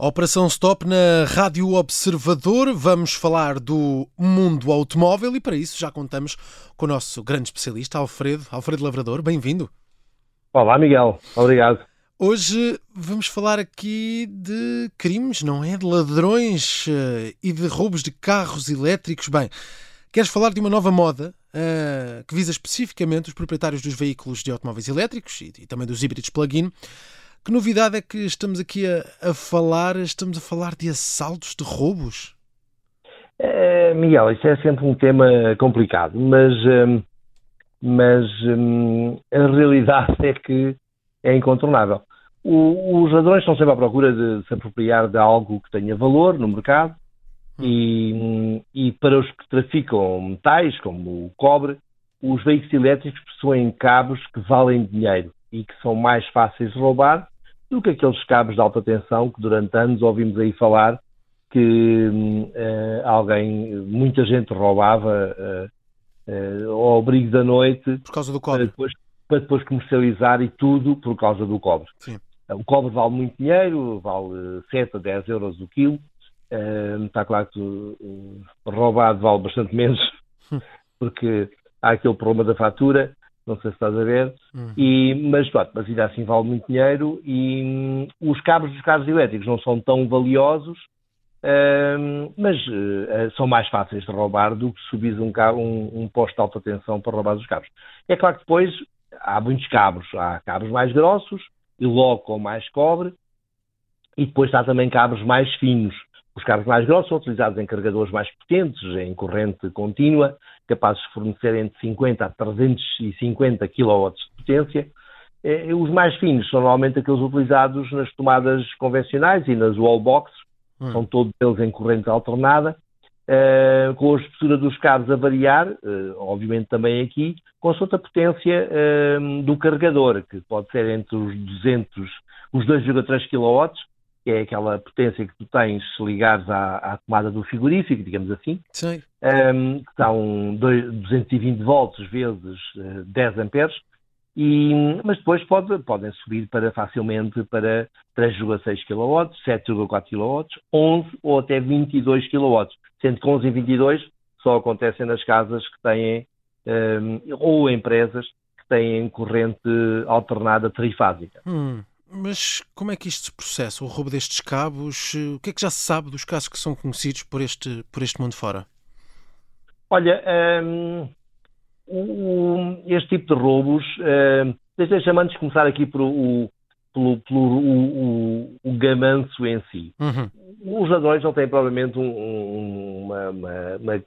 Operação Stop na Rádio Observador. Vamos falar do mundo automóvel e para isso já contamos com o nosso grande especialista, Alfredo, Alfredo Lavrador. Bem-vindo. Olá, Miguel. Obrigado. Hoje vamos falar aqui de crimes, não é? De ladrões uh, e de roubos de carros elétricos. Bem, queres falar de uma nova moda uh, que visa especificamente os proprietários dos veículos de automóveis elétricos e, e também dos híbridos plug-in. Que novidade é que estamos aqui a, a, falar? Estamos a falar de assaltos, de roubos? É, Miguel, isso é sempre um tema complicado, mas, hum, mas hum, a realidade é que é incontornável. O, os ladrões estão sempre à procura de se apropriar de algo que tenha valor no mercado hum. e, e para os que traficam metais, como o cobre, os veículos elétricos possuem cabos que valem dinheiro e que são mais fáceis de roubar do que aqueles cabos de alta tensão que durante anos ouvimos aí falar que uh, alguém, muita gente roubava uh, uh, ao abrigo da noite por causa do cobre. Para depois, para depois comercializar e tudo por causa do cobre. Sim. O cobre vale muito dinheiro, vale 7 a 10 euros o quilo. está claro que roubado vale bastante menos, porque há aquele problema da fatura não sei se estás a ver, uhum. e, mas, pronto, mas ainda assim vale muito dinheiro e hum, os cabos dos carros elétricos não são tão valiosos, hum, mas uh, são mais fáceis de roubar do que subir um, cabo, um, um posto de alta tensão para roubar os cabos. É claro que depois há muitos cabos, há cabos mais grossos e logo com mais cobre, e depois há também cabos mais finos. Os cabos mais grossos são utilizados em carregadores mais potentes, em corrente contínua, capazes de fornecer entre 50 a 350 kW de potência. Eh, os mais finos são normalmente aqueles utilizados nas tomadas convencionais e nas wallboxes, hum. são todos eles em corrente alternada, uh, com a espessura dos cabos a variar, uh, obviamente também aqui, com a potência uh, do carregador, que pode ser entre os 200, os 2,3 kW que é aquela potência que tu tens se ligares à, à tomada do frigorífico, digamos assim, Sim. Um, que são 220 volts vezes uh, 10 amperes, e, mas depois pode, podem subir para facilmente para 3,6 kW, 7,4 kW, 11 ou até 22 kW, sendo que 11 e 22 só acontecem nas casas que têm, um, ou empresas que têm corrente alternada trifásica. Hum. Mas como é que isto se processa? O roubo destes cabos? O que é que já se sabe dos casos que são conhecidos por este, por este mundo fora? Olha, um, um, este tipo de roubos, um, deixa-me antes começar aqui por o, pelo, pelo o, o, o, gamanço em si. Uhum. Os ladrões não têm provavelmente um, uma, uma, uma,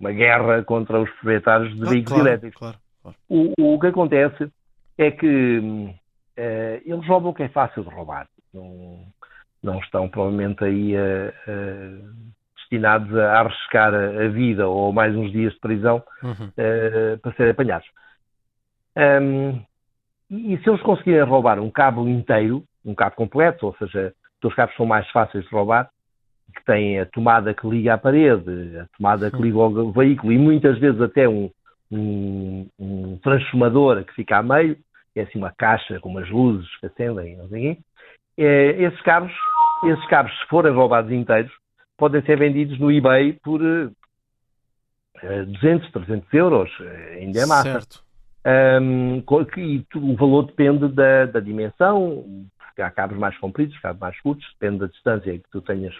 uma, guerra contra os proprietários de ah, veículos claro, elétricos. Claro, claro. O, o que acontece é que Uh, eles roubam o que é fácil de roubar. Não, não estão provavelmente aí a, a, destinados a arriscar a, vida ou mais uns dias de prisão uhum. uh, para serem apanhados. Um, e se eles conseguirem roubar um cabo inteiro, um cabo completo, ou seja, os cabos são mais fáceis de roubar, que têm a tomada que liga à parede, a tomada que liga ao veículo e muitas vezes até um, um, um transformador que fica a meio, é assim uma caixa com umas luzes que acendem, não sei é, esses cabos, esses cabos, se forem roubados inteiros, podem ser vendidos no eBay por uh, 200, 300 euros, eh, ainda é massa. Certo. Um, e o valor depende da, da, dimensão, porque há cabos mais compridos, cabos mais curtos, depende da distância que tu tenhas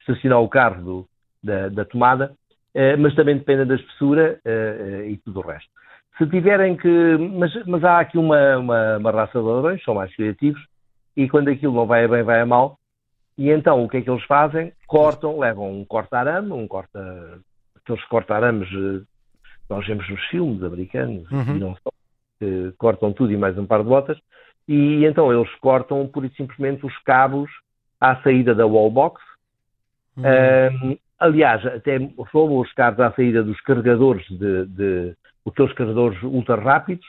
estacionar o carro do, da, da, tomada, uh, mas também depende da espessura uh, e tudo o resto. Se tiverem que. Mas, mas há aqui uma, uma, uma, raça de ladrões, são mais criativos, e quando aquilo não vai a bem, vai a mal. E então o que é que eles fazem? Cortam, levam um corta-arame, um corta. aqueles corta-arames que nós vemos nos filmes americanos, uhum. e não só, que cortam tudo e mais um par de botas, e então eles cortam pura e simplesmente os cabos à saída da wallbox. Uhum. Um, aliás, até roubam os cabos à saída dos carregadores de, de aqueles carregadores ultra rápidos,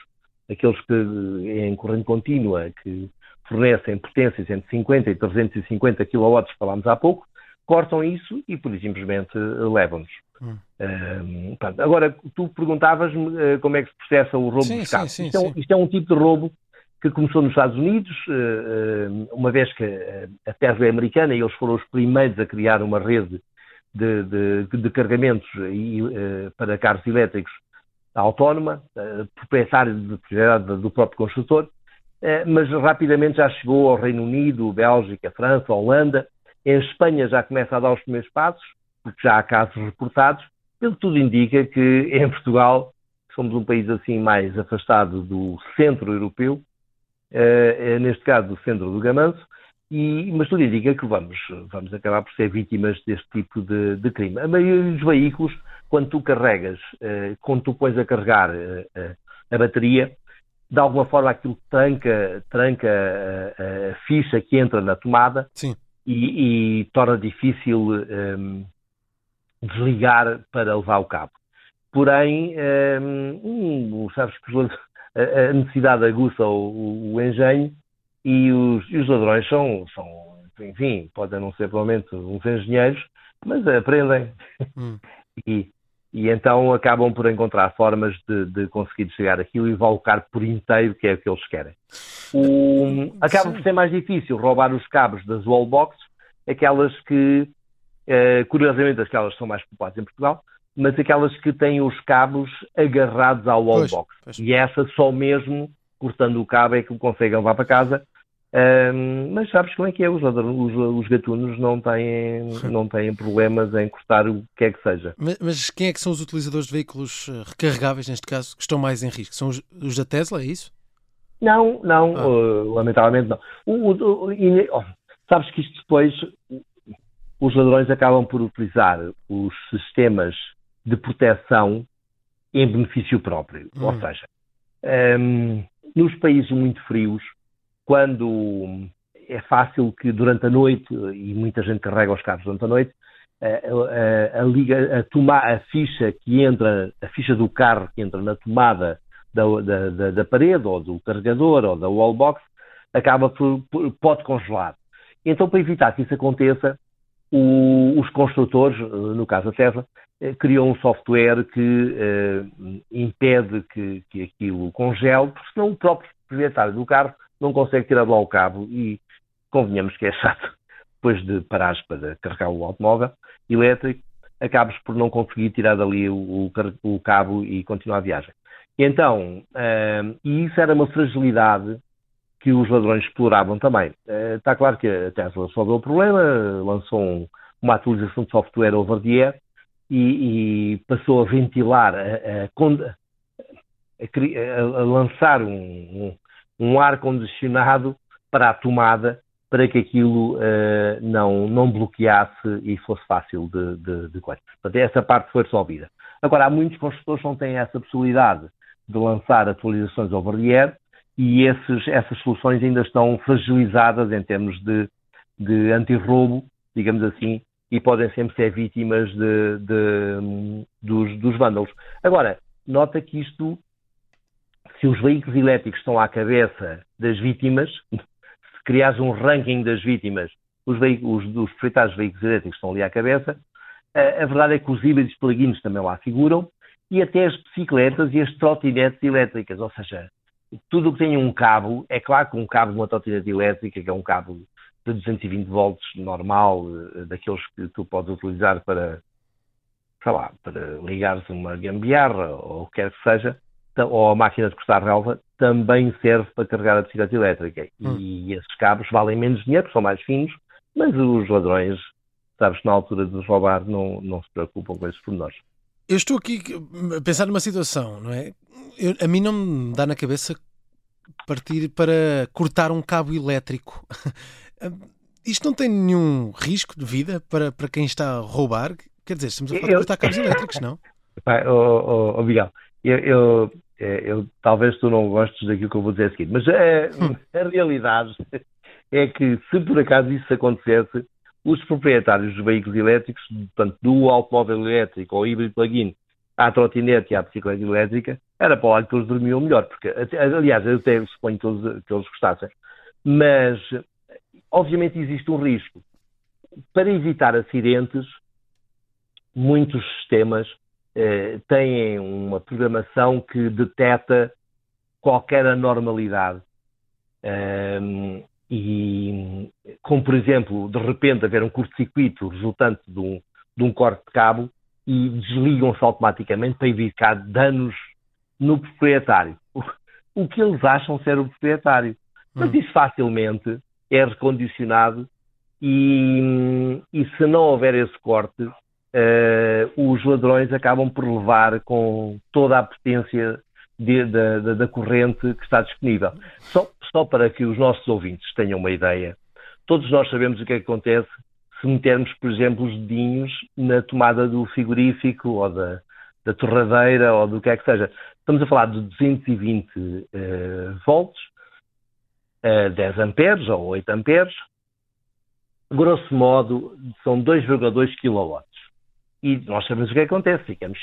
aqueles que em corrente contínua, que fornecem potências entre 50 e 350 kW, falámos há pouco, cortam isso e, por simplesmente, levam-nos. Hum. Um, agora, tu perguntavas-me uh, como é que se processa o roubo sim, dos carros. Sim, sim, isto, é um, isto, é um, tipo de roubo que começou nos Estados Unidos, uma vez que a Tesla é americana e eles foram os primeiros a criar uma rede de, de, de carregamentos e, para carros elétricos autónoma, de propriedade do próprio construtor, mas rapidamente já chegou ao Reino Unido, Bélgica, França, Holanda. Em Espanha já começa a dar os primeiros passos, porque já há casos reportados. Pelo tudo indica que em Portugal, somos um país assim mais afastado do centro europeu, neste caso do centro do Gamanço, e, mas tudo indica que vamos, vamos acabar por ser vítimas deste tipo de, de crime. A maioria dos veículos, quando tu carregas, uh, quando tu pões a carregar uh, a bateria, de alguma forma aquilo tranca, tranca a, a ficha que entra na tomada e, e, torna difícil um, desligar para levar o cabo. Porém, um, sabes que a necessidade aguça o, o engenho e os, e os, ladrões são, são, enfim, podem não ser provavelmente uns engenheiros, mas aprendem. Hum. E, e então acabam por encontrar formas de, de conseguir chegar aquilo e volcar por inteiro, que é o que eles querem. O, acaba por ser mais difícil roubar os cabos das wallboxes, aquelas que, eh, curiosamente, aquelas são mais populares em Portugal, mas aquelas que têm os cabos agarrados ao wallbox. E essa só mesmo, cortando o cabo, é que o conseguem levar para casa. Um, mas sabes como é que é? Os, os, os, gatunos não têm, não têm problemas em cortar o que é que seja. Mas, mas, quem é que são os utilizadores de veículos eh, recarregáveis, neste caso, que estão mais em risco? São os, os da Tesla, é isso? Não, não, ah. uh, lamentavelmente não. O, o, e, oh, sabes que isto depois, os ladrões acabam por utilizar os sistemas de proteção em benefício próprio. Hum. Ou seja, um, nos países muito frios, quando é fácil que durante a noite, e muita gente carrega os carros durante a noite, a, a, a, liga, a, tomar, a ficha que entra, a ficha do carro que entra na tomada da, da, da, da parede, ou do carregador, ou da wallbox, acaba por, por, pode congelar. Então, para evitar que isso aconteça, o, os construtores, no caso a Tesla, eh, criou um software que eh, impede que, que aquilo congele, porque senão o próprio proprietário do carro não consegue tirar de lá o cabo e convenhamos que é chato, depois de parares para carregar o automóvel elétrico, acabas por não conseguir tirar dali o, o, o cabo e continuar a viagem. Então, uh, e isso era uma fragilidade que os ladrões exploravam também. Uh, está claro que a Tesla resolveu o problema, lançou um, uma atualização de software over the air e, e passou a ventilar, a, a, a, a lançar um, um ar-condicionado para a tomada para que aquilo uh, não, não bloqueasse e fosse fácil de, de, de coisa. Portanto, essa parte foi resolvida. Agora, há muitos construtores que não têm essa possibilidade de lançar atualizações over the air e esses, essas soluções ainda estão fragilizadas em termos de, de antirroubo, digamos assim, e podem sempre ser vítimas de, de, dos, dos vândalos. Agora, nota que isto, se os veículos elétricos estão à cabeça das vítimas, se criares um ranking das vítimas, os, os proprietários de veículos elétricos estão ali à cabeça, a, a verdade é que os híbridos plug-ins também lá figuram, e até as bicicletas e as trotinetes elétricas, ou seja, tudo o que tem um cabo, é claro que um cabo de uma trotinete elétrica, que é um cabo de 220 volts normal, eh, daqueles que tu podes utilizar para, sei lá, para ligares uma gambiarra ou o que quer que seja, ou a máquina de cortar relva, também serve para carregar a bicicleta elétrica. Hum. E esses cabos valem menos dinheiro, são mais finos, mas os ladrões, sabes, na altura de roubar, não, não se preocupam com esses pormenores. Eu estou aqui a pensar numa situação, não é? Eu, a mim não me dá na cabeça partir para cortar um cabo elétrico. Isto não tem nenhum risco de vida para, para quem está a roubar? Quer dizer, estamos a falar eu... de cortar cabos elétricos, não? Pai, oh, oh, oh Miguel, eu, eu, eu, talvez tu não gostes daquilo que eu vou dizer a seguir, mas a, hum. a realidade é que se por acaso isso acontecesse, os proprietários dos veículos elétricos, portanto, do automóvel elétrico ou híbrido plug-in à trotinete e à bicicleta elétrica, era para lá que todos dormiam melhor, porque, aliás, eu até suponho que eles, que eles gostassem. Mas, obviamente, existe um risco. Para evitar acidentes, muitos sistemas eh, têm uma programação que detecta qualquer anormalidade Um, e, como por exemplo, de repente haver um curto-circuito resultante de um, de um corte de cabo e desligam-se automaticamente para evitar danos no proprietário. O, o que eles acham ser o proprietário. Mas hum. isso facilmente é recondicionado e, e se não houver esse corte, os ladrões acabam por levar com toda a potência da corrente que está disponível. Só, só para que os nossos ouvintes tenham uma ideia, todos nós sabemos o que, é que acontece se metermos, por exemplo, os dedinhos na tomada do frigorífico ou da, da torradeira ou do que é que seja. Estamos a falar de 220 uh, volts, uh, 10 amperes ou 8 amperes, grosso modo, são 2,2 kW. E nós sabemos o que acontece, ficamos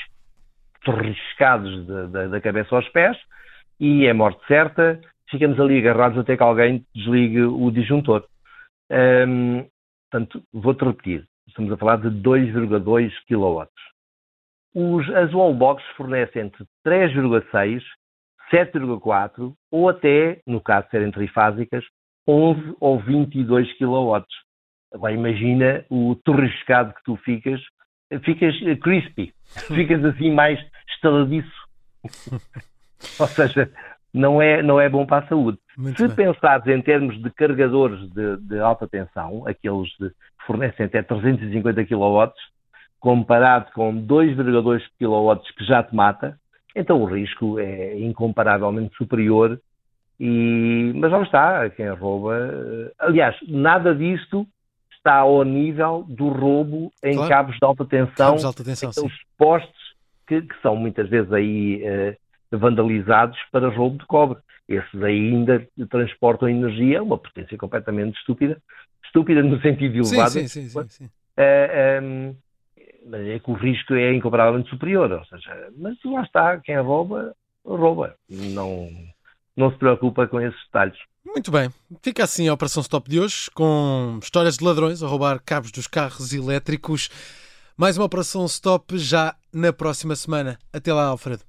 torriscados de, de, da cabeça aos pés e é morte certa, ficamos ali agarrados até que alguém desligue o disjuntor. Um, portanto, vou-te repetir, estamos a falar de 2,2 kW. Os, as wallboxes fornecem entre 3,6, 7,4 ou até, no caso de serem trifásicas, 11 ou 22 kW. Agora imagina o torriscado que tu ficas, ficas crispy, ficas assim mais estaladiço. Ou seja, não é, não é bom para a saúde. Muito Se bem. pensares em termos de carregadores de, de alta tensão, aqueles que fornecem até 350 kW, comparado com 2,2 kW que já te mata, então o risco é incomparavelmente superior. E, mas lá está, quem rouba. Aliás, nada disto está ao nível do roubo em claro. cabos de alta tensão, cabos de alta tensão os postes que, que, são muitas vezes aí uh, vandalizados para roubo de cobre. Esses ainda transportam energia, uma potência completamente estúpida, estúpida no sentido elevado. Sim, sim, sim. sim, Uh, um, mas é que o risco é incomparavelmente superior, ou seja, mas lá está, quem rouba, rouba. Não, não se preocupa com esses detalhes. Muito bem, fica assim a Operação Stop de hoje, com histórias de ladrões a roubar cabos dos carros elétricos. Mais uma Operação Stop já na próxima semana. Até lá, Alfredo.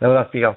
Um abraço, Miguel.